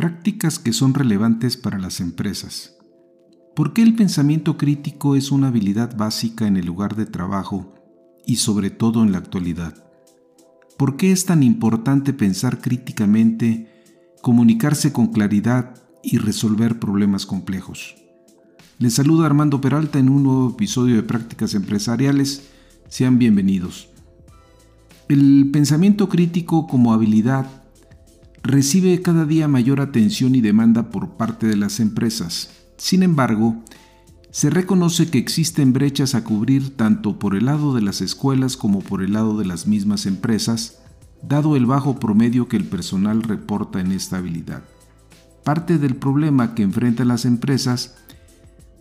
Prácticas que son relevantes para las empresas. ¿Por qué el pensamiento crítico es una habilidad básica en el lugar de trabajo y sobre todo en la actualidad? ¿Por qué es tan importante pensar críticamente, comunicarse con claridad y resolver problemas complejos? Les saluda Armando Peralta en un nuevo episodio de Prácticas Empresariales. Sean bienvenidos. El pensamiento crítico como habilidad recibe cada día mayor atención y demanda por parte de las empresas. Sin embargo, se reconoce que existen brechas a cubrir tanto por el lado de las escuelas como por el lado de las mismas empresas, dado el bajo promedio que el personal reporta en esta habilidad. Parte del problema que enfrentan las empresas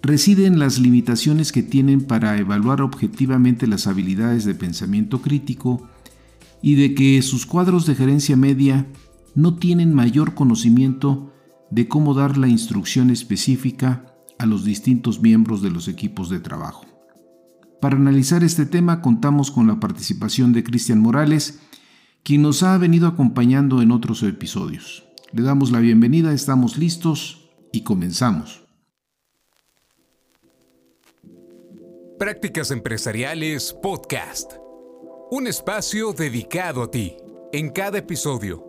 reside en las limitaciones que tienen para evaluar objetivamente las habilidades de pensamiento crítico y de que sus cuadros de gerencia media no tienen mayor conocimiento de cómo dar la instrucción específica a los distintos miembros de los equipos de trabajo. Para analizar este tema contamos con la participación de Cristian Morales, quien nos ha venido acompañando en otros episodios. Le damos la bienvenida, estamos listos y comenzamos. Prácticas Empresariales Podcast. Un espacio dedicado a ti. En cada episodio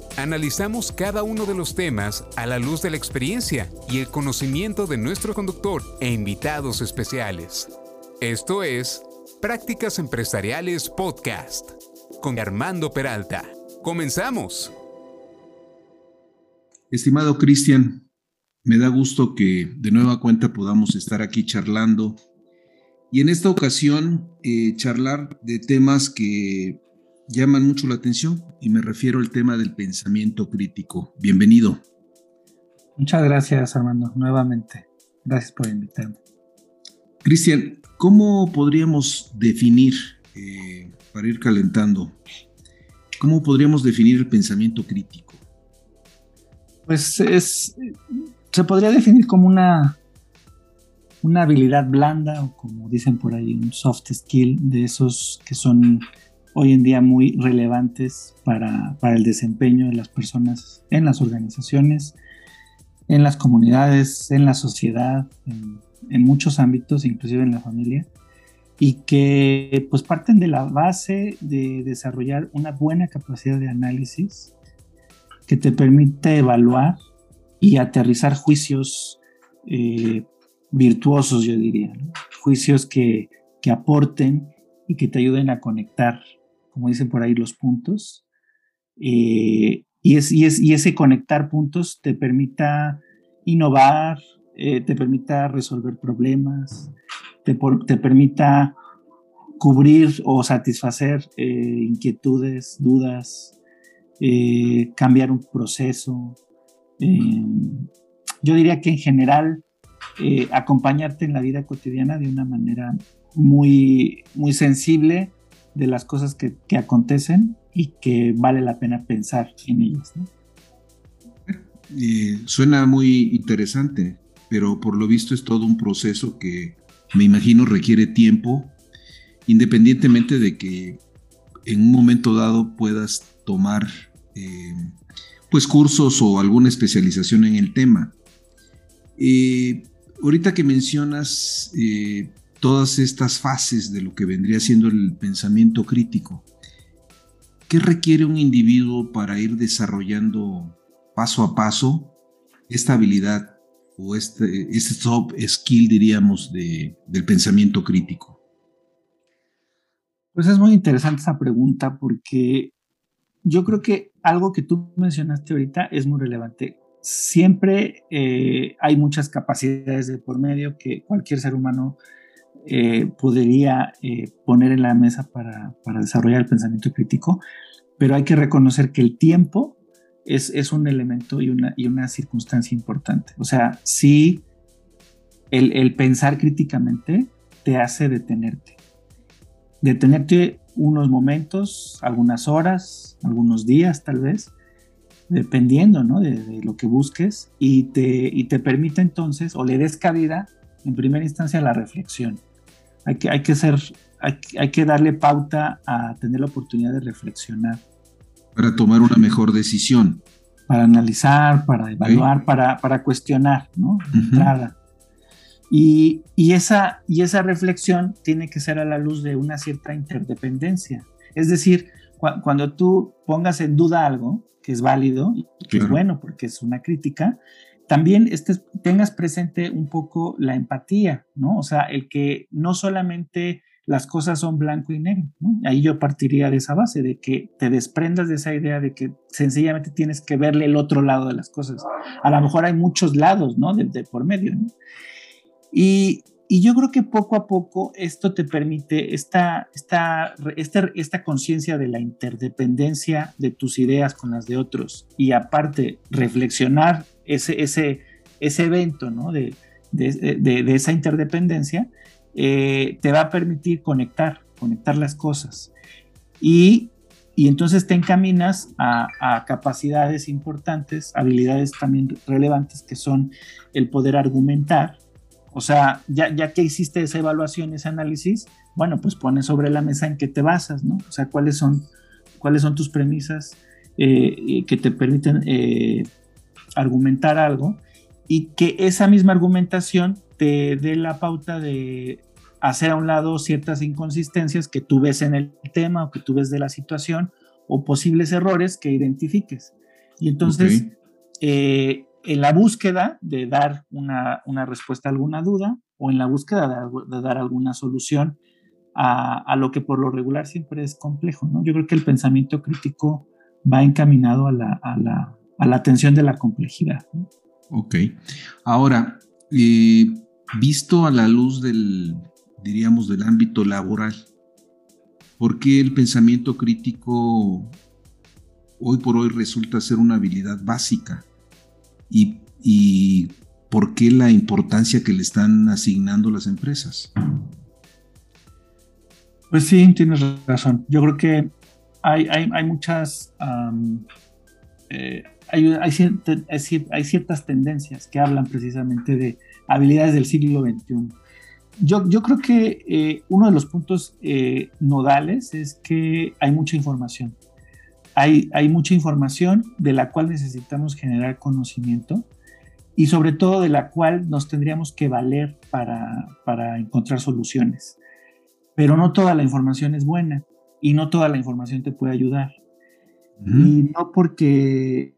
Analizamos cada uno de los temas a la luz de la experiencia y el conocimiento de nuestro conductor e invitados especiales. Esto es Prácticas Empresariales Podcast con Armando Peralta. Comenzamos. Estimado Cristian, me da gusto que de nueva cuenta podamos estar aquí charlando y en esta ocasión eh, charlar de temas que llaman mucho la atención y me refiero al tema del pensamiento crítico. Bienvenido. Muchas gracias Armando, nuevamente. Gracias por invitarme. Cristian, ¿cómo podríamos definir, eh, para ir calentando, cómo podríamos definir el pensamiento crítico? Pues es, se podría definir como una, una habilidad blanda o como dicen por ahí, un soft skill de esos que son hoy en día muy relevantes para, para el desempeño de las personas en las organizaciones, en las comunidades, en la sociedad, en, muchos ámbitos, inclusive en la familia, y que pues parten de la base de desarrollar una buena capacidad de análisis que te permite evaluar y aterrizar juicios eh, virtuosos, yo diría, juicios que, que aporten y que te ayuden a conectar, como dicen por ahí, los puntos. Eh, y, es, y, es, y, ese conectar puntos te permita innovar, eh, te permita resolver problemas, te, te permita cubrir o satisfacer eh, inquietudes, dudas, cambiar un proceso. yo diría que en general acompañarte en la vida cotidiana de una manera muy, muy sensible de las cosas que, que acontecen y que vale la pena pensar en ellas. suena muy interesante pero por lo visto es todo un proceso que me imagino requiere tiempo, independientemente de que en un momento dado puedas tomar eh, pues cursos o alguna especialización en el tema. Eh, ahorita que mencionas eh, todas estas fases de lo que vendría siendo el pensamiento crítico, ¿qué requiere un individuo para ir desarrollando paso a paso esta habilidad o este, este top skill, diríamos, de, del pensamiento crítico? Pues es muy interesante esa pregunta porque yo creo que algo que tú mencionaste ahorita es muy relevante. Siempre eh, hay muchas capacidades de por medio que cualquier ser humano eh, podría eh, poner en la mesa para, para, desarrollar el pensamiento crítico, pero hay que reconocer que el tiempo es, un elemento y una, y una circunstancia importante. O sea, sí, el, pensar críticamente te hace detenerte. Detenerte unos momentos, algunas horas, algunos días tal vez, dependiendo ¿no? de, lo que busques, y te, y te permite entonces, o le des cabida, en primera instancia, a la reflexión. Hay que, hay que, ser, hay que darle pauta a tener la oportunidad de reflexionar para tomar una mejor decisión. Para analizar, para evaluar, para, para, cuestionar, ¿no? Entrada. Y, y, esa, y esa reflexión tiene que ser a la luz de una cierta interdependencia. Es decir, cuando tú pongas en duda algo que es válido, que es bueno porque es una crítica, también tengas presente un poco la empatía, ¿no? O sea, el que no solamente las cosas son blanco y negro. Ahí yo partiría de esa base, de que te desprendas de esa idea de que sencillamente tienes que verle el otro lado de las cosas. A lo mejor hay muchos lados, ¿no? De, por medio. Y, yo creo que poco a poco esto te permite esta, esta, esta, esta conciencia de la interdependencia de tus ideas con las de otros y aparte reflexionar ese, ese, ese evento, ¿no? de, de esa interdependencia eh, te va a permitir conectar, conectar las cosas. Y, entonces te encaminas a, capacidades importantes, habilidades también relevantes que son el poder argumentar. O sea, ya, ya que hiciste esa evaluación, ese análisis, bueno, pues pones sobre la mesa en qué te basas, ¿no? O sea, cuáles son, cuáles son tus premisas eh, que te permiten eh, argumentar algo y que esa misma argumentación te dé la pauta de hacer a un lado ciertas inconsistencias que tú ves en el tema o que tú ves de la situación o posibles errores que identifiques. Y entonces, eh, en la búsqueda de dar una, respuesta a alguna duda o en la búsqueda de, dar alguna solución a, lo que por lo regular siempre es complejo, ¿no? Yo creo que el pensamiento crítico va encaminado a la, a atención de la complejidad. Ok. Ahora, eh, visto a la luz del, diríamos, del ámbito laboral, ¿por qué el pensamiento crítico hoy por hoy resulta ser una habilidad básica? ¿Y, y por qué la importancia que le están asignando las empresas? Pues sí, tienes razón. Yo creo que hay, hay, muchas... Eh, hay, hay, ciertas tendencias que hablan precisamente de habilidades del siglo XXI. Yo, yo creo que eh, uno de los puntos eh, nodales es que hay mucha información. Hay, hay mucha información de la cual necesitamos generar conocimiento y sobre todo de la cual nos tendríamos que valer para, para encontrar soluciones. Pero no toda la información es buena y no toda la información te puede ayudar. Y no porque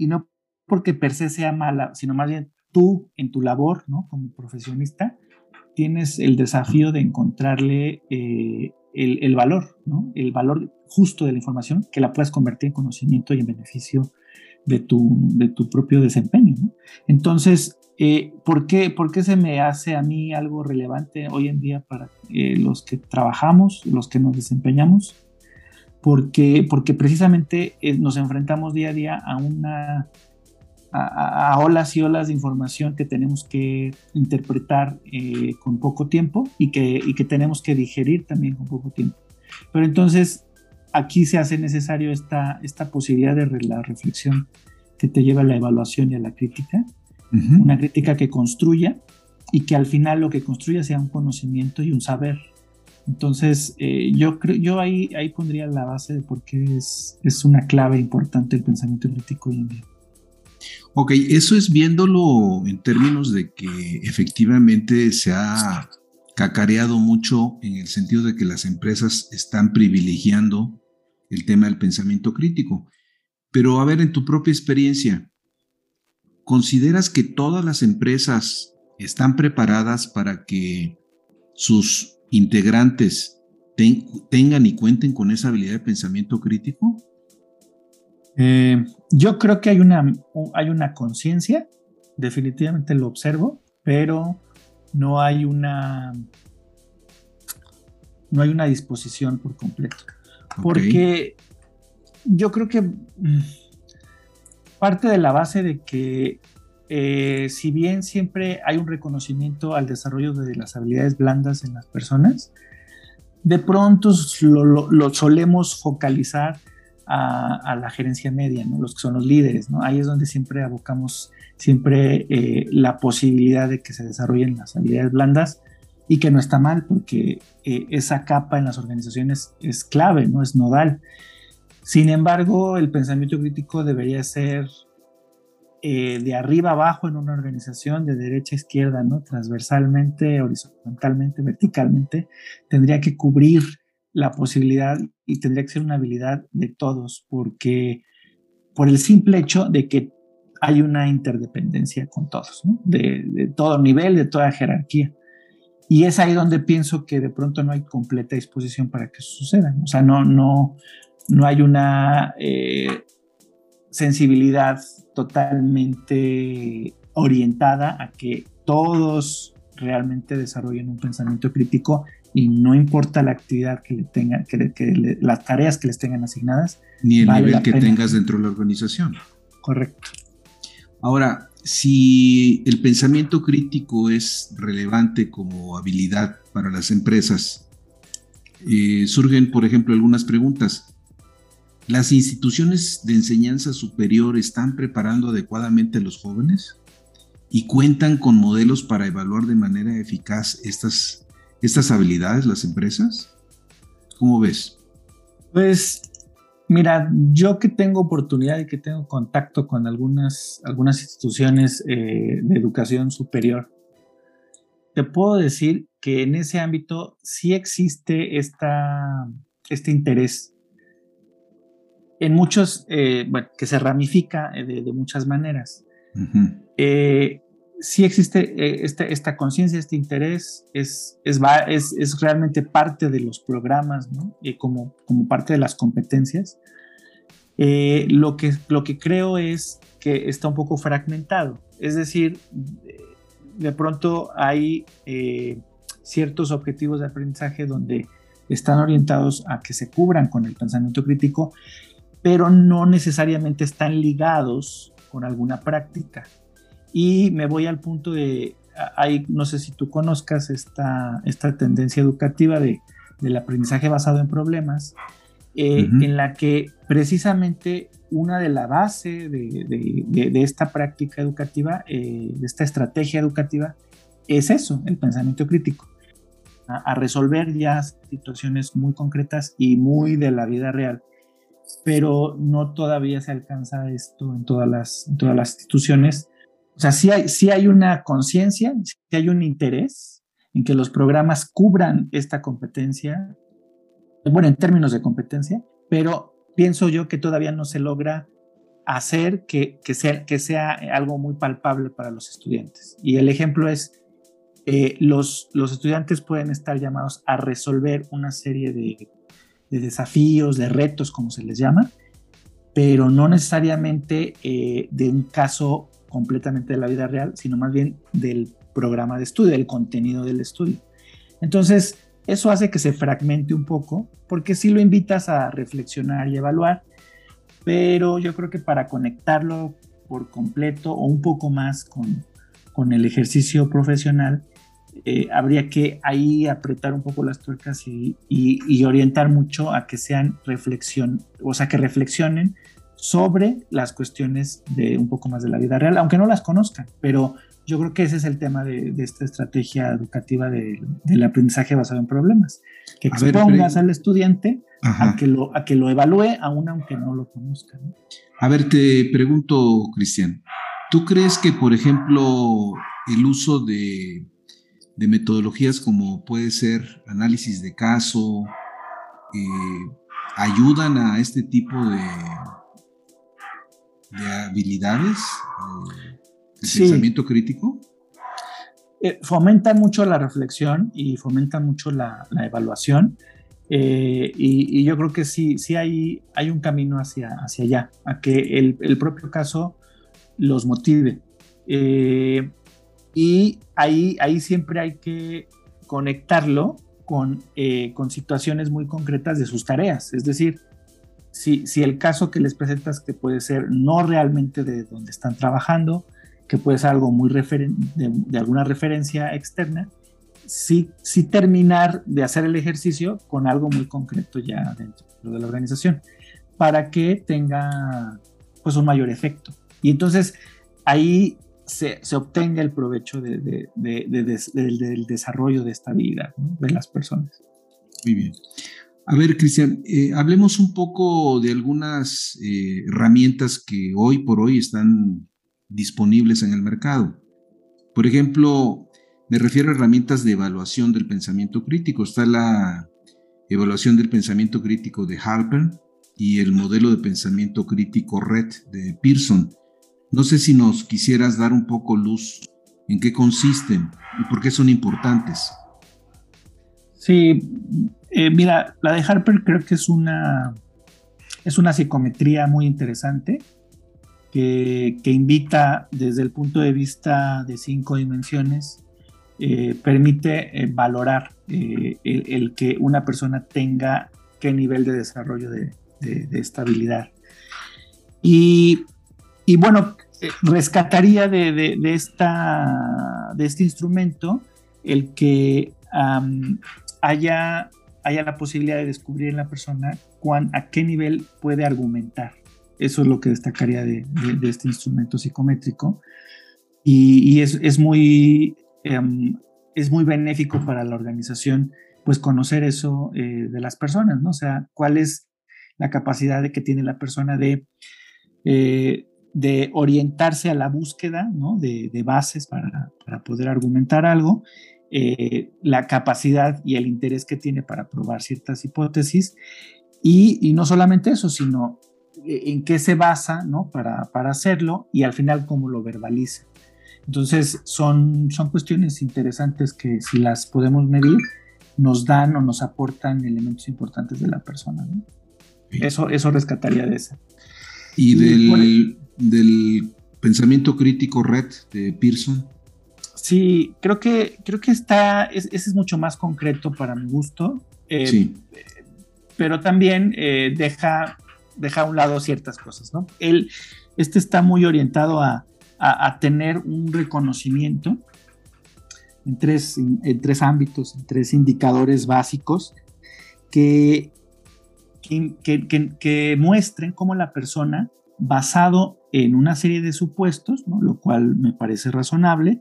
y no porque per se sea mala, sino más bien tú en tu labor, ¿no? Como profesionista, tienes el desafío de encontrarle eh, el, valor, ¿no? El valor justo de la información que la puedas convertir en conocimiento y en beneficio de tu, de tu propio desempeño, Entonces, eh, ¿por, qué, ¿por, qué, se me hace a mí algo relevante hoy en día para eh, los que trabajamos, los que nos desempeñamos? Porque, porque precisamente eh, nos enfrentamos día a día a una a, olas y olas de información que tenemos que interpretar eh, con poco tiempo y que, y que tenemos que digerir también con poco tiempo. Pero entonces aquí se hace necesario esta, esta posibilidad de la reflexión que te lleva a la evaluación y a la crítica, una crítica que construya y que al final lo que construya sea un conocimiento y un saber entonces, eh, yo creo, yo ahí, ahí pondría la base de por qué es, es una clave importante el pensamiento crítico hoy en día. Ok, eso es viéndolo en términos de que efectivamente se ha cacareado mucho en el sentido de que las empresas están privilegiando el tema del pensamiento crítico. Pero a ver, en tu propia experiencia, ¿consideras que todas las empresas están preparadas para que sus integrantes tengan y cuenten con esa habilidad de pensamiento crítico? Eh, yo creo que hay una, hay una conciencia, definitivamente lo observo, pero no hay una no hay una disposición por completo. Porque yo creo que mm, parte de la base de que eh, si bien siempre hay un reconocimiento al desarrollo de las habilidades blandas en las personas, de pronto lo, solemos focalizar a, la gerencia media, ¿no? los que son los líderes. ¿no? Ahí es donde siempre abocamos siempre eh, la posibilidad de que se desarrollen las habilidades blandas y que no está mal porque eh, esa capa en las organizaciones es clave, no es nodal. Sin embargo, el pensamiento crítico debería ser eh, de arriba abajo en una organización, de derecha a izquierda, ¿no? transversalmente, horizontalmente, verticalmente, tendría que cubrir la posibilidad y tendría que ser una habilidad de todos, porque por el simple hecho de que hay una interdependencia con todos, de, todo nivel, de toda jerarquía. Y es ahí donde pienso que de pronto no hay completa disposición para que eso suceda. O sea, no, no, no hay una eh, sensibilidad totalmente orientada a que todos realmente desarrollen un pensamiento crítico y no importa la actividad que le tengan, que, las tareas que les tengan asignadas. Ni el nivel que tengas dentro de la organización. Correcto. Ahora, si el pensamiento crítico es relevante como habilidad para las empresas, eh, surgen, por ejemplo, algunas preguntas. ¿Las instituciones de enseñanza superior están preparando adecuadamente a los jóvenes? ¿Y cuentan con modelos para evaluar de manera eficaz estas, estas habilidades las empresas? ¿Cómo ves? Pues mira, yo que tengo oportunidad y que tengo contacto con algunas, algunas instituciones eh, de educación superior, te puedo decir que en ese ámbito sí existe esta, este interés en muchos, eh, bueno, que se ramifica eh, de, muchas maneras. Eh, sí existe esta, esta conciencia, este interés, es, es, es, es, realmente parte de los programas, ¿no? como, como parte de las competencias. lo, que, lo que creo es que está un poco fragmentado, es decir, de pronto hay ciertos objetivos de aprendizaje donde están orientados a que se cubran con el pensamiento crítico pero no necesariamente están ligados con alguna práctica. Y me voy al punto de, hay, no sé si tú conozcas esta, esta tendencia educativa de, del aprendizaje basado en problemas, eh, en la que precisamente una de la base de, de, esta práctica educativa, eh, de esta estrategia educativa, es eso, el pensamiento crítico, a resolver ya situaciones muy concretas y muy de la vida real pero no todavía se alcanza esto en todas las, todas las instituciones. O sea, sí hay, sí hay una conciencia, sí hay un interés en que los programas cubran esta competencia, bueno, en términos de competencia, pero pienso yo que todavía no se logra hacer que, que, sea, que sea algo muy palpable para los estudiantes. Y el ejemplo es, eh, los, los estudiantes pueden estar llamados a resolver una serie de de desafíos, de retos, como se les llama, pero no necesariamente eh, de un caso completamente de la vida real, sino más bien del programa de estudio, del contenido del estudio. Entonces, eso hace que se fragmente un poco, porque sí lo invitas a reflexionar y evaluar, pero yo creo que para conectarlo por completo o un poco más con, con el ejercicio profesional, eh, habría que ahí apretar un poco las tuercas y, orientar mucho a que sean reflexión, o sea, que reflexionen sobre las cuestiones de un poco más de la vida real, aunque no las conozcan, pero yo creo que ese es el tema de, esta estrategia educativa del aprendizaje basado en problemas, que expongas al estudiante a que, lo, a que lo evalúe aún aunque no lo conozca. A ver, te pregunto, Cristian, ¿tú crees que, por ejemplo, el uso de de metodologías como puede ser análisis de caso, eh, ayudan a este tipo de, de habilidades eh, de pensamiento crítico? Eh, fomentan mucho la reflexión y fomentan mucho la, evaluación. y, yo creo que sí, sí hay, hay un camino hacia, hacia allá, a que el, el propio caso los motive. Y ahí, ahí siempre hay que conectarlo con, eh, con situaciones muy concretas de sus tareas. Es decir, si, si el caso que les presentas que puede ser no realmente de donde están trabajando, que puede ser algo muy de, de, alguna referencia externa, sí, sí terminar de hacer el ejercicio con algo muy concreto ya dentro de la organización, para que tenga pues un mayor efecto. Y entonces ahí se, obtenga el provecho de, de, del desarrollo de estabilidad de las personas. Muy bien. A ver, Cristian, eh, hablemos un poco de algunas eh, herramientas que hoy por hoy están disponibles en el mercado. Por ejemplo, me refiero a herramientas de evaluación del pensamiento crítico. Está la evaluación del pensamiento crítico de Harper y el modelo de pensamiento crítico RED de Pearson. No sé si nos quisieras dar un poco luz en qué consisten y por qué son importantes. Sí, eh, mira, la de Harper creo que es una, es una psicometría muy interesante que, invita desde el punto de vista de cinco dimensiones, eh, permite eh, valorar el, que una persona tenga qué nivel de desarrollo de, estabilidad. Y, bueno, rescataría de, esta, de este instrumento el que haya, haya la posibilidad de descubrir en la persona a qué nivel puede argumentar. Eso es lo que destacaría de, este instrumento psicométrico. Y, es, muy, em, es muy benéfico para la organización, pues conocer eso eh, de las personas, ¿no? O sea, cuál es la capacidad de que tiene la persona de, eh, de orientarse a la búsqueda, ¿no? De, bases para, poder argumentar algo, eh, la capacidad y el interés que tiene para probar ciertas hipótesis. Y, y, no solamente eso, sino eh, en qué se basa ¿no? para, para hacerlo y al final cómo lo verbaliza. Entonces son, son cuestiones interesantes que si las podemos medir nos dan o nos aportan elementos importantes de la persona. Eso, eso rescataría de esa. ¿Y, del, del, pensamiento crítico red de Pearson? Sí, creo que, creo que está, ese es mucho más concreto para mi gusto. Eh, sí. Pero también eh, deja deja a un lado ciertas cosas, ¿no? Él, este está muy orientado a, tener un reconocimiento en tres, en tres ámbitos, en tres indicadores básicos que, que, muestren cómo la persona, basado en una serie de supuestos, lo cual me parece razonable,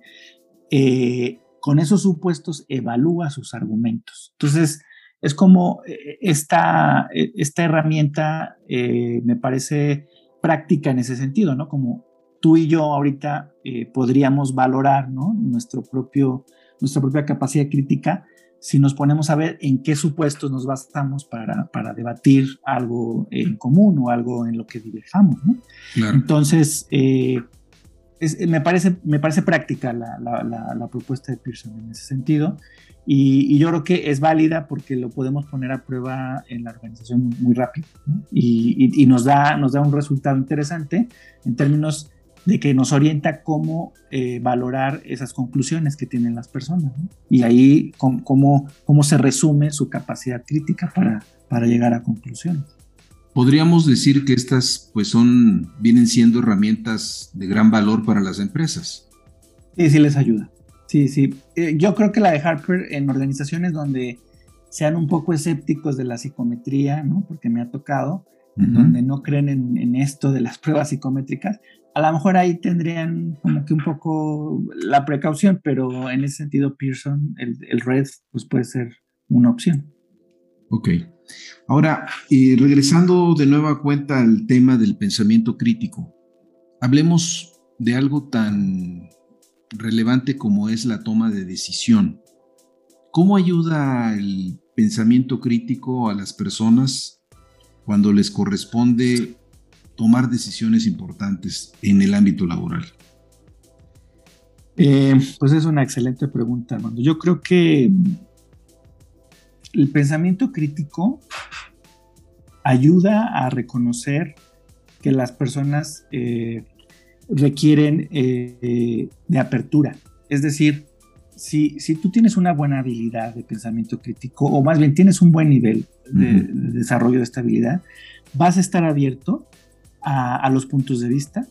eh, con esos supuestos evalúa sus argumentos. Entonces, es como eh, esta, eh, esta herramienta me parece práctica en ese sentido, ¿no? Como tú y yo ahorita podríamos valorar, ¿no? Nuestro propio, nuestra propia capacidad crítica si nos ponemos a ver en qué supuestos nos basamos para, para debatir algo en común o algo en lo que diverjamos, ¿no? Entonces, me, parece, me parece práctica la, la, la, propuesta de Pearson en ese sentido. Y, yo creo que es válida porque lo podemos poner a prueba en la organización muy, rápido y, y, nos, da, nos da un resultado interesante en términos de que nos orienta cómo eh, valorar esas conclusiones que tienen las personas y ahí cómo, cómo se resume su capacidad crítica para, para llegar a conclusiones. Podríamos decir que estas pues son vienen siendo herramientas de gran valor para las empresas. Sí, sí les ayuda. Sí, sí. Eh, yo creo que la de Harper en organizaciones donde sean un poco escépticos de la psicometría, ¿no? Porque me ha tocado, donde no creen en, esto de las pruebas psicométricas, a lo mejor ahí tendrían como que un poco la precaución, pero en ese sentido Pearson, el, red, pues puede ser una opción. Ok. Ahora, eh, regresando de nueva cuenta al tema del pensamiento crítico, hablemos de algo tan relevante como es la toma de decisión. ¿Cómo ayuda el pensamiento crítico a las personas cuando les corresponde tomar decisiones importantes en el ámbito laboral? Eh, pues es una excelente pregunta, Armando. Yo creo que el pensamiento crítico ayuda a reconocer que las personas eh, requieren eh, de apertura. Es decir, si, si, tú tienes una buena habilidad de pensamiento crítico, o más bien tienes un buen nivel de, desarrollo de estabilidad, vas a estar abierto a, los puntos de vista,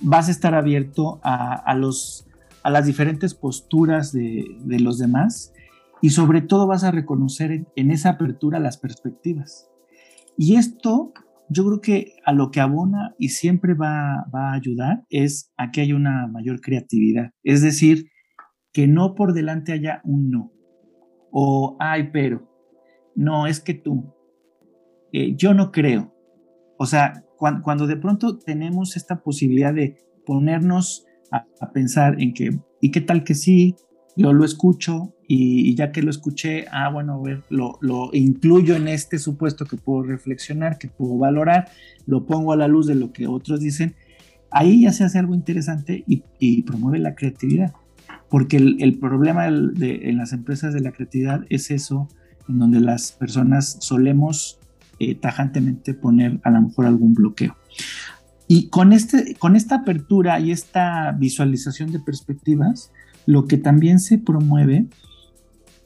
vas a estar abierto a, los, a las diferentes posturas de, los demás y sobre todo vas a reconocer en, esa apertura las perspectivas. Y esto yo creo que a lo que abona y siempre va, va, a ayudar es a que haya una mayor creatividad. Es decir, que no por delante haya un no. O, ay, pero, no, es que tú, eh, yo no creo. O sea, cuando, de pronto tenemos esta posibilidad de ponernos a, pensar en que, ¿y qué tal que sí? Yo lo escucho y, ya que lo escuché, ah, bueno, a ver, lo, lo, incluyo en este supuesto que puedo reflexionar, que puedo valorar, lo pongo a la luz de lo que otros dicen. Ahí ya se hace algo interesante y, promueve la creatividad. Porque el, problema en las empresas de la creatividad es eso, en donde las personas solemos eh, tajantemente poner a lo mejor algún bloqueo. Y con, este, con esta apertura y esta visualización de perspectivas, lo que también se promueve,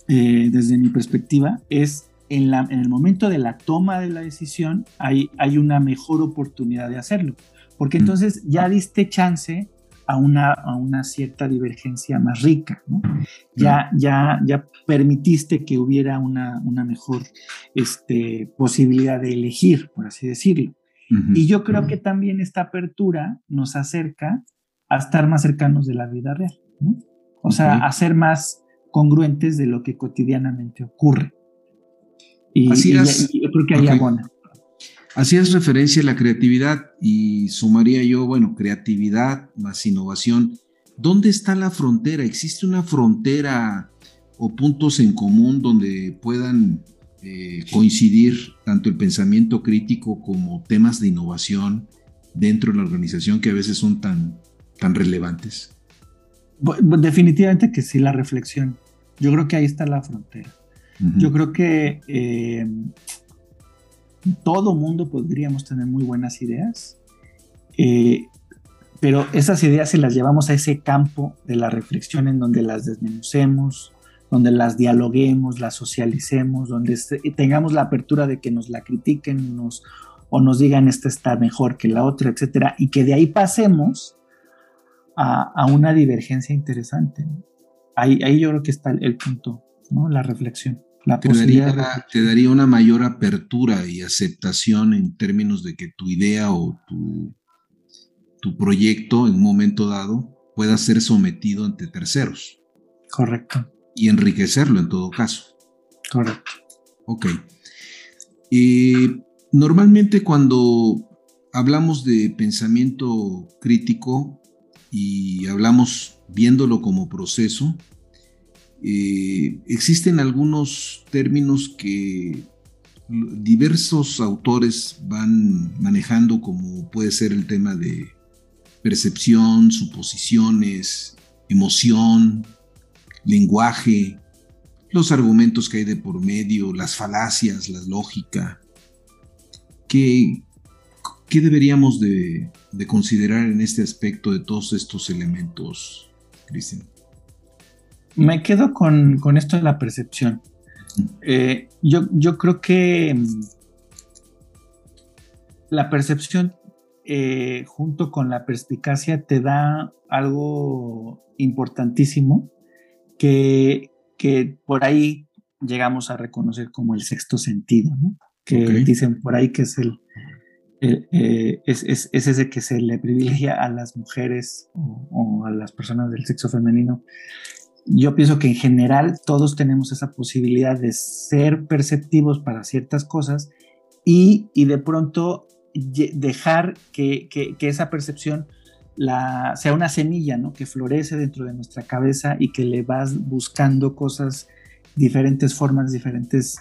eh, desde mi perspectiva, es en, la, en, el momento de la toma de la decisión, hay, hay una mejor oportunidad de hacerlo. Porque mm. entonces ya diste chance a una, a una cierta divergencia más rica, ¿no? Ya, ya, ya permitiste que hubiera una, una mejor este, posibilidad de elegir, por así decirlo. Y yo creo que también esta apertura nos acerca a estar más cercanos de la vida real, ¿no? O sea, a ser más congruentes de lo que cotidianamente ocurre. Y, Así es. yo creo que ahí abona. Hacías referencia a la creatividad y sumaría yo, bueno, creatividad más innovación. ¿Dónde está la frontera? ¿Existe una frontera o puntos en común donde puedan eh, coincidir tanto el pensamiento crítico como temas de innovación dentro de la organización que a veces son tan, tan relevantes? Definitivamente que sí, la reflexión. Yo creo que ahí está la frontera. Yo creo que eh, todo mundo podríamos tener muy buenas ideas, eh, pero esas ideas si las llevamos a ese campo de la reflexión en donde las desmenucemos, donde las dialoguemos, las socialicemos, donde tengamos la apertura de que nos la critiquen nos, o nos digan esta está mejor que la otra, etcétera, y que de ahí pasemos a, una divergencia interesante. Ahí, ahí yo creo que está el, punto, ¿no? la reflexión te, daría, una mayor apertura y aceptación en términos de que tu idea o tu, tu proyecto en un momento dado pueda ser sometido ante terceros. Correcto. Y enriquecerlo en todo caso. Correcto. Ok. normalmente cuando hablamos de pensamiento crítico y hablamos viéndolo como proceso, eh, existen algunos términos que diversos autores van manejando como puede ser el tema de percepción, suposiciones, emoción, lenguaje, los argumentos que hay de por medio, las falacias, la lógica. ¿Qué, qué deberíamos de, de considerar en este aspecto de todos estos elementos, Cristian? Me quedo con, esto de la percepción. Eh, yo, yo, creo que mm, la percepción eh, junto con la perspicacia te da algo importantísimo que, que, por ahí llegamos a reconocer como el sexto sentido, ¿no? que dicen por ahí que es el, eh, es, es, ese que se le privilegia a las mujeres o, a las personas del sexo femenino yo pienso que en general todos tenemos esa posibilidad de ser perceptivos para ciertas cosas y, de pronto dejar que, esa percepción la, sea una semilla, ¿no? Que florece dentro de nuestra cabeza y que le vas buscando cosas, diferentes formas, diferentes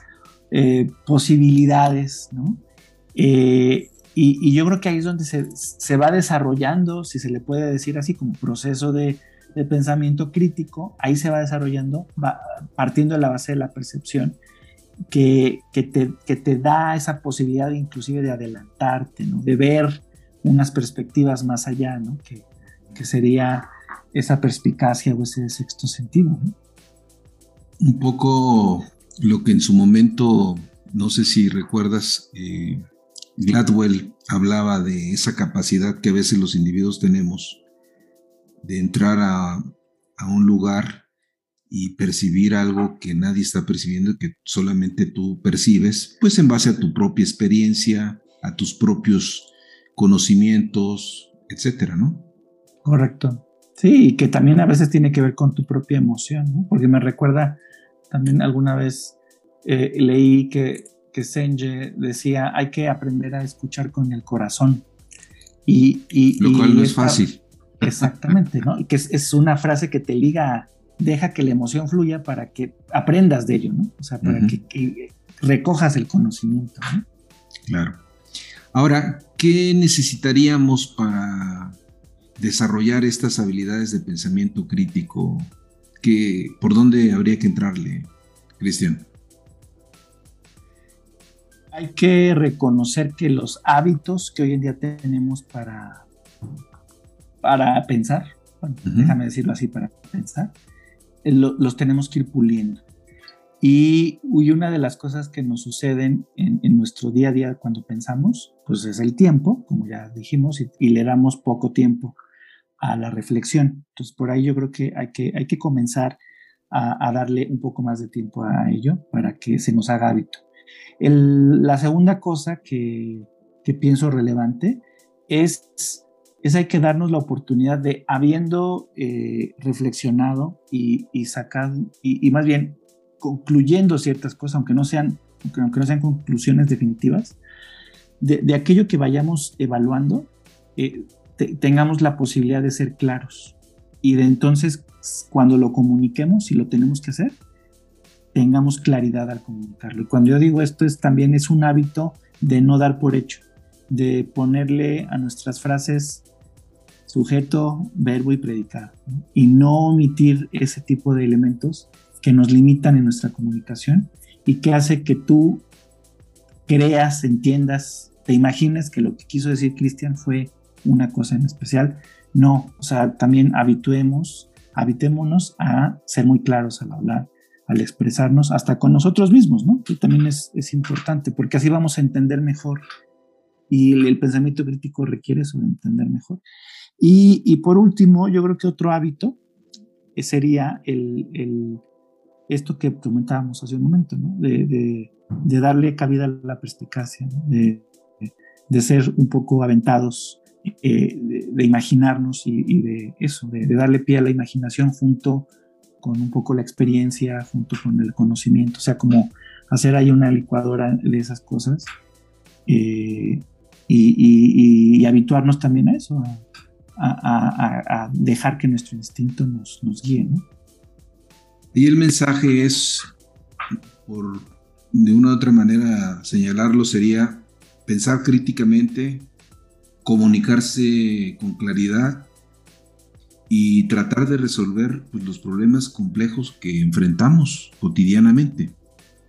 eh, posibilidades, ¿no? Eh, y, yo creo que ahí es donde se, se va desarrollando, si se le puede decir así, como proceso de, de pensamiento crítico, ahí se va desarrollando, va partiendo de la base de la percepción, que, que, te, que te da esa posibilidad inclusive de adelantarte, ¿no? de ver unas perspectivas más allá, ¿no? que, que sería esa perspicacia o ese sexto sentido. Un poco lo que en su momento, no sé si recuerdas, eh, Gladwell hablaba de esa capacidad que a veces los individuos tenemos de entrar a, a un lugar y percibir algo que nadie está percibiendo, que solamente tú percibes, pues en base a tu propia experiencia, a tus propios conocimientos, etcétera, ¿no? Correcto. Sí, y que también a veces tiene que ver con tu propia emoción, ¿no? Porque me recuerda, también alguna vez eh, leí que, que Senje decía, hay que aprender a escuchar con el corazón. Y, y Lo cual no es fácil. Exactamente, ¿no? Y que es, una frase que te liga, deja que la emoción fluya para que aprendas de ello, ¿no? O sea, para que, que, recojas el conocimiento, ¿no? Claro. Ahora, ¿qué necesitaríamos para desarrollar estas habilidades de pensamiento crítico? ¿Qué, ¿Por dónde habría que entrarle, Cristian? Hay que reconocer que los hábitos que hoy en día tenemos para, para pensar, déjame decirlo así, para pensar, eh, los tenemos que ir puliendo. Y, una de las cosas que nos suceden en, nuestro día a día cuando pensamos, pues es el tiempo, como ya dijimos, y, le damos poco tiempo a la reflexión. Entonces, por ahí yo creo que hay que, hay que comenzar a, darle un poco más de tiempo a ello para que se nos haga hábito. la segunda cosa que, pienso relevante es, es hay que darnos la oportunidad de, habiendo eh, reflexionado y, y sacado, y, más bien concluyendo ciertas cosas, aunque no sean, aunque no sean conclusiones definitivas, de, aquello que vayamos evaluando, eh, tengamos la posibilidad de ser claros. Y de entonces, cuando lo comuniquemos, si lo tenemos que hacer, tengamos claridad al comunicarlo. Y cuando yo digo esto, es también es un hábito de no dar por hecho, de ponerle a nuestras frases sujeto, verbo y predicado, y no omitir ese tipo de elementos que nos limitan en nuestra comunicación y que hace que tú creas, entiendas, te imagines que lo que quiso decir Cristian fue una cosa en especial. No, o sea, también habituemos, habitémonos a ser muy claros al hablar, al expresarnos, hasta con nosotros mismos, ¿no? Que también es, es importante, porque así vamos a entender mejor. Y el, pensamiento crítico requiere eso de entender mejor. Y, y, por último, yo creo que otro hábito sería el, el esto que comentábamos hace un momento, ¿no? de, darle cabida a la perspicacia, de, ser un poco aventados, eh, de, imaginarnos y, de eso, de, darle pie a la imaginación junto con un poco la experiencia, junto con el conocimiento, o sea, como hacer ahí una licuadora de esas cosas eh, y, habituarnos también a eso, a, dejar que nuestro instinto nos, guíe. ¿no? Y el mensaje es, por de una u otra manera señalarlo, sería pensar críticamente, comunicarse con claridad y tratar de resolver pues, los problemas complejos que enfrentamos cotidianamente,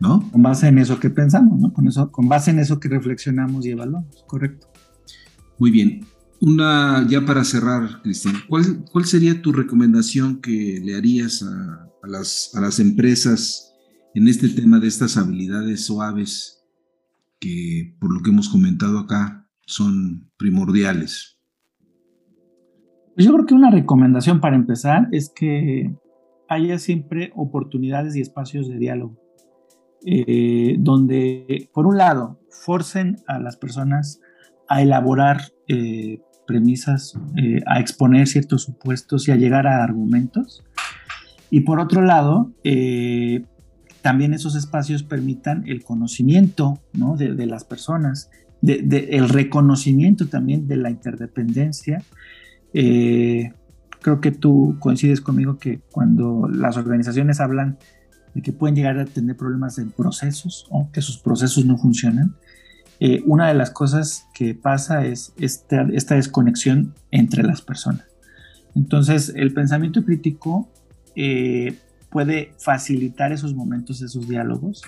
¿no? Con base en eso que pensamos, ¿no? Con, eso, con base en eso que reflexionamos y evaluamos, correcto. Muy bien. Una, ya para cerrar, Cristian, ¿cuál, ¿cuál sería tu recomendación que le harías a, a, las, a las empresas en este tema de estas habilidades suaves que, por lo que hemos comentado acá, son primordiales? Yo creo que una recomendación para empezar es que haya siempre oportunidades y espacios de diálogo, eh, donde, por un lado, forcen a las personas a elaborar eh, premisas, eh, a exponer ciertos supuestos y a llegar a argumentos. Y por otro lado, también esos espacios permitan el conocimiento ¿no? de, las personas, el reconocimiento también de la interdependencia. creo que tú coincides conmigo que cuando las organizaciones hablan de que pueden llegar a tener problemas en procesos o que sus procesos no funcionan, eh, una de las cosas que pasa es esta, desconexión entre las personas. Entonces, el pensamiento crítico eh, puede facilitar esos momentos, esos diálogos,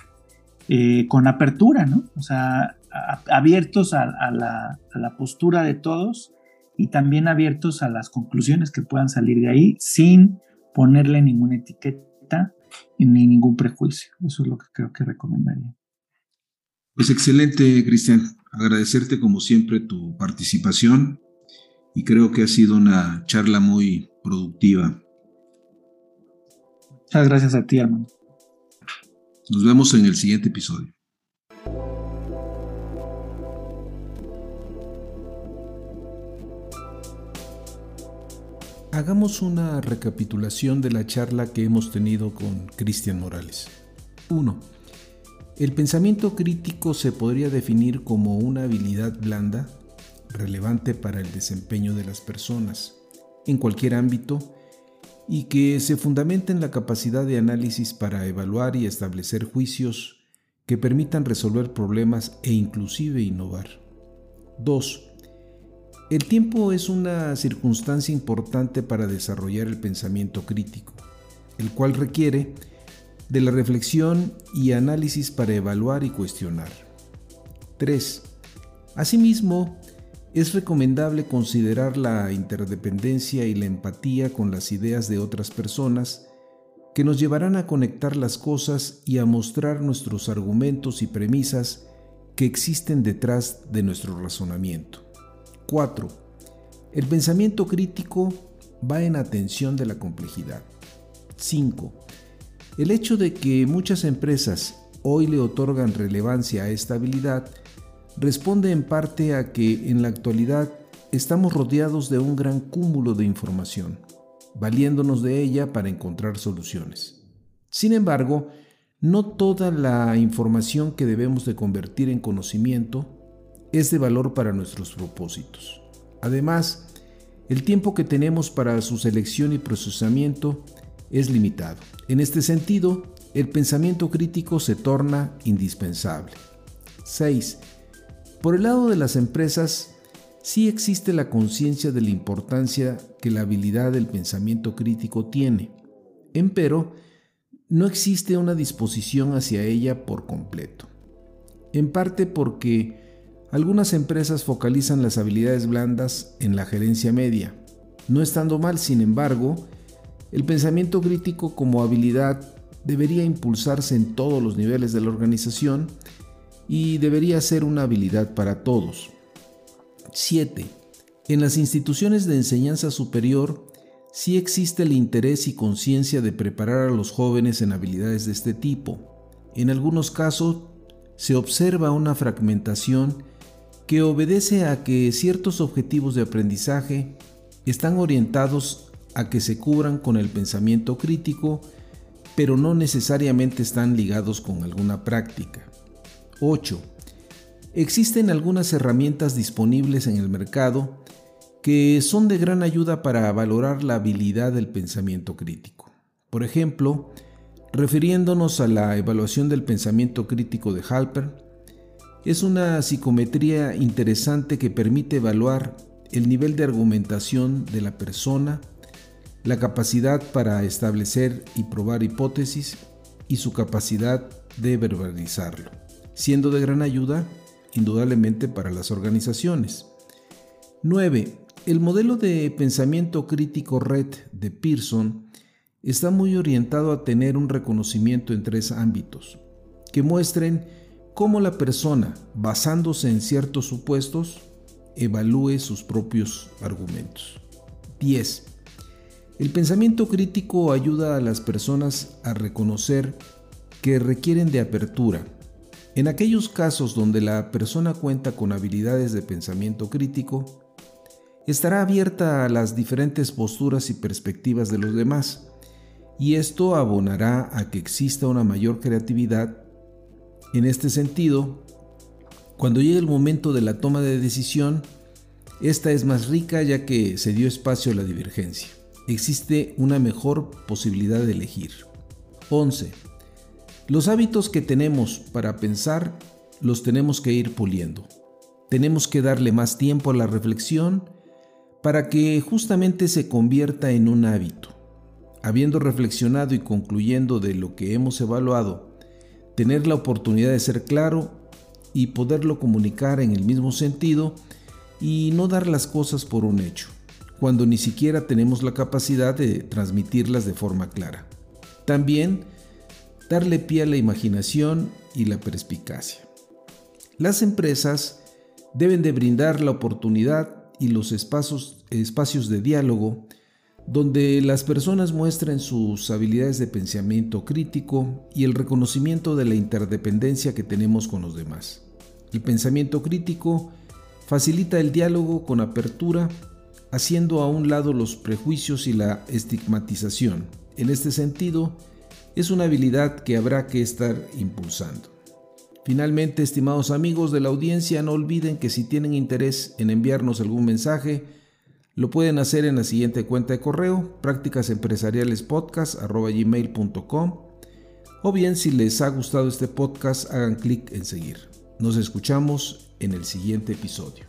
eh, con apertura, ¿no? O sea, abiertos a, la, a, la, postura de todos y también abiertos a las conclusiones que puedan salir de ahí sin ponerle ninguna etiqueta ni ningún prejuicio. Eso es lo que creo que recomendaría. Pues excelente, Cristian. agradecerte como siempre tu participación y creo que ha sido una charla muy productiva. Muchas gracias a ti, hermano. Nos vemos en el siguiente episodio. Hagamos una recapitulación de la charla que hemos tenido con Cristian Morales. 1. El pensamiento crítico se podría definir como una habilidad blanda relevante para el desempeño de las personas en cualquier ámbito y que se fundamenta en la capacidad de análisis para evaluar y establecer juicios que permitan resolver problemas e inclusive innovar. 2. El tiempo es una circunstancia importante para desarrollar el pensamiento crítico, el cual requiere de la reflexión y análisis para evaluar y cuestionar. 3. Asimismo, es recomendable considerar la interdependencia y la empatía con las ideas de otras personas que nos llevarán a conectar las cosas y a mostrar nuestros argumentos y premisas que existen detrás de nuestro razonamiento. 4. El pensamiento crítico va en atención de la complejidad. 5. El hecho de que muchas empresas hoy le otorgan relevancia a esta habilidad responde en parte a que en la actualidad estamos rodeados de un gran cúmulo de información, valiéndonos de ella para encontrar soluciones. Sin embargo, no toda la información que debemos de convertir en conocimiento es de valor para nuestros propósitos. Además, el tiempo que tenemos para su selección y procesamiento es limitado. En este sentido, el pensamiento crítico se torna indispensable. 6. Por el lado de las empresas, sí existe la conciencia de la importancia que la habilidad del pensamiento crítico tiene. Empero, no existe una disposición hacia ella por completo. En parte porque algunas empresas focalizan las habilidades blandas en la gerencia media. No estando mal, sin embargo, el pensamiento crítico como habilidad debería impulsarse en todos los niveles de la organización y debería ser una habilidad para todos. 7. En las instituciones de enseñanza superior sí existe el interés y conciencia de preparar a los jóvenes en habilidades de este tipo. En algunos casos se observa una fragmentación que obedece a que ciertos objetivos de aprendizaje están orientados a que se cubran con el pensamiento crítico, pero no necesariamente están ligados con alguna práctica. 8. Existen algunas herramientas disponibles en el mercado que son de gran ayuda para valorar la habilidad del pensamiento crítico. Por ejemplo, refiriéndonos a la evaluación del pensamiento crítico de Halper, es una psicometría interesante que permite evaluar el nivel de argumentación de la persona, la capacidad para establecer y probar hipótesis y su capacidad de verbalizarlo siendo de gran ayuda indudablemente para las organizaciones. 9. El modelo de pensamiento crítico red de Pearson está muy orientado a tener un reconocimiento en tres ámbitos, que muestren cómo la persona, basándose en ciertos supuestos, evalúe sus propios argumentos. 10. El pensamiento crítico ayuda a las personas a reconocer que requieren de apertura, en aquellos casos donde la persona cuenta con habilidades de pensamiento crítico, estará abierta a las diferentes posturas y perspectivas de los demás, y esto abonará a que exista una mayor creatividad. En este sentido, cuando llegue el momento de la toma de decisión, esta es más rica ya que se dio espacio a la divergencia. Existe una mejor posibilidad de elegir. 11. Los hábitos que tenemos para pensar los tenemos que ir puliendo. Tenemos que darle más tiempo a la reflexión para que justamente se convierta en un hábito. Habiendo reflexionado y concluyendo de lo que hemos evaluado, tener la oportunidad de ser claro y poderlo comunicar en el mismo sentido y no dar las cosas por un hecho, cuando ni siquiera tenemos la capacidad de transmitirlas de forma clara. También darle pie a la imaginación y la perspicacia. Las empresas deben de brindar la oportunidad y los espacios, espacios de diálogo donde las personas muestren sus habilidades de pensamiento crítico y el reconocimiento de la interdependencia que tenemos con los demás. El pensamiento crítico facilita el diálogo con apertura, haciendo a un lado los prejuicios y la estigmatización. En este sentido, es una habilidad que habrá que estar impulsando. Finalmente, estimados amigos de la audiencia, no olviden que si tienen interés en enviarnos algún mensaje, lo pueden hacer en la siguiente cuenta de correo, prácticasempresarialespodcast.com o bien si les ha gustado este podcast, hagan clic en seguir. Nos escuchamos en el siguiente episodio.